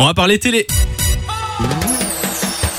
On va parler télé.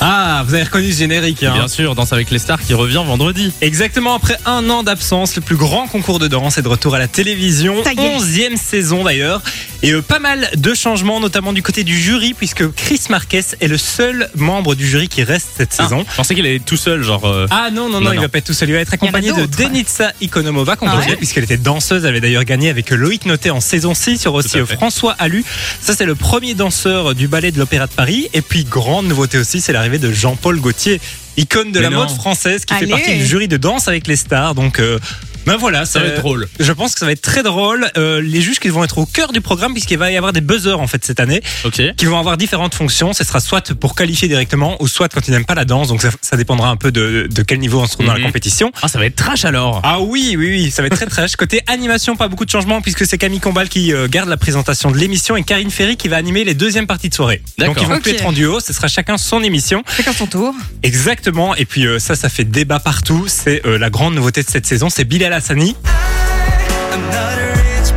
Ah, vous avez reconnu ce générique, hein Bien sûr, Danse avec les stars qui revient vendredi. Exactement, après un an d'absence, le plus grand concours de danse est de retour à la télévision. 11e saison d'ailleurs. Et euh, pas mal de changements, notamment du côté du jury, puisque Chris Marquez est le seul membre du jury qui reste cette saison. Je pensais qu'il allait tout seul, genre. euh, Ah non, non, non, Non, il non. va pas être tout seul. Il va être accompagné de. Denitsa Ikonomova, qu'on Ah peut ouais dire, puisqu'elle était danseuse. Elle avait d'ailleurs gagné avec Loïc Noté en saison 6 sur aussi euh. François Allu. Ça, c'est le premier danseur du ballet de l'Opéra de Paris. Et puis, grande nouveauté aussi, c'est l'arrivée de Jean-Paul Gaultier, icône de Mais la non. mode française, qui fait partie du jury de danse avec les stars. Donc, euh, ben voilà, ça va être drôle. Je pense que ça va être très drôle. Euh, les juges qui vont être au cœur du programme, puisqu'il va y avoir des buzzers en fait cette année Ok. qui vont avoir différentes fonctions. Ce sera soit pour qualifier directement ou soit quand ils n'aiment pas la danse. Donc ça, ça dépendra un peu de, de quel niveau on se trouve dans la Mhm. compétition. Ah, ça va être trash alors. Ah oui, oui, oui, ça va être très trash. Côté animation, pas beaucoup de changements puisque c'est Camille Combal qui euh, garde la présentation de l'émission et Karine Ferry qui va animer les deuxièmes parties de soirée. Donc ils vont plus Ok. être en duo, ce sera chacun son émission. Chacun son tour. Exactement. Et puis euh, ça, ça fait débat partout. C'est euh, la grande nouveauté de cette saison, c'est Bilal Alassani.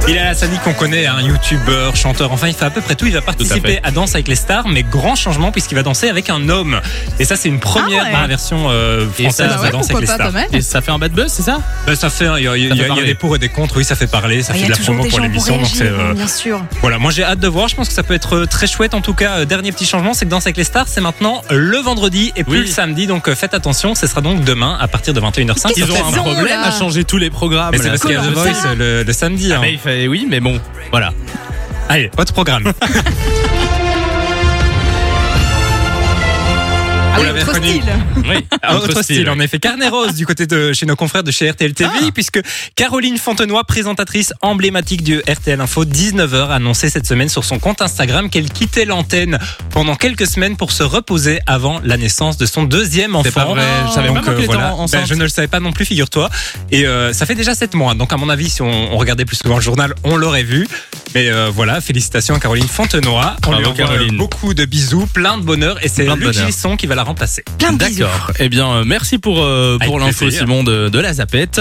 Hassani. Bilal Hassani qu'on connaît, un youtubeur, chanteur, enfin il fait à peu près tout. Il va participer fait. à, Danse avec les stars, mais grand changement puisqu'il va danser avec un homme. Et ça c'est une première Ah ouais. la version euh, française ça, de bah ouais, Danse avec les stars. Et ça fait un bad buzz, c'est ça? Ben, ça fait, il y a, il y il y des pour et des contre. Oui, ça fait parler, ça Ah, Il fait y de la promo pour l'émission. Donc c'est réagir, euh, bien sûr. voilà. Moi j'ai hâte de voir. Je pense que ça peut être euh, très chouette. En tout cas, euh, dernier petit changement, c'est que Danse avec les stars, c'est maintenant le vendredi et plus Oui. le samedi. Donc euh, faites attention. Ce sera donc demain à partir de 21h05. Ils ont un problème à changer tous les programmes. Mais c'est parce qu'il y a The Voice ça euh, le, le samedi. Oui, mais bon, voilà. Allez, votre programme. Ah oui, autre style. Oui, Autre style, en effet. Carnet rose du côté de chez nos confrères de chez RTL TV, Ah. puisque Caroline Fontenoy, présentatrice emblématique du RTL Info, 19h, a annoncé cette semaine sur son compte Instagram qu'elle quittait l'antenne pendant quelques semaines pour se reposer avant la naissance de son deuxième enfant. C'est pas vrai, je savais Donc, pas moi euh, voilà. Ben, je ne le savais pas non plus, figure-toi. Et euh, ça fait déjà 7 mois. Donc, à mon avis, si on, on regardait plus souvent le journal, on l'aurait vu. Mais euh, voilà, félicitations à Caroline Fontenoy. On Bravo, lui envoie Caroline. beaucoup de bisous, plein de bonheur. Et c'est Luc. Gilson qui va la remplacer. Plein de bisous. D'accord. Eh bien, euh, merci pour, euh, pour Avec l'info, plaisir. Simon, de, de la Zapette.